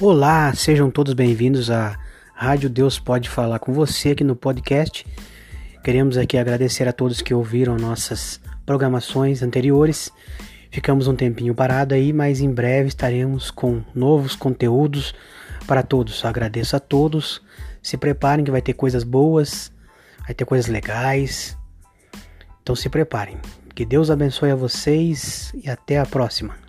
Olá, sejam todos bem-vindos à Rádio Deus Pode Falar com você aqui no podcast. Queremos aqui agradecer a todos que ouviram nossas programações anteriores. Ficamos um tempinho parado aí, mas em breve estaremos com novos conteúdos para todos. Agradeço a todos. Se preparem que vai ter coisas boas, vai ter coisas legais. Então se preparem. Que Deus abençoe a vocês e até a próxima.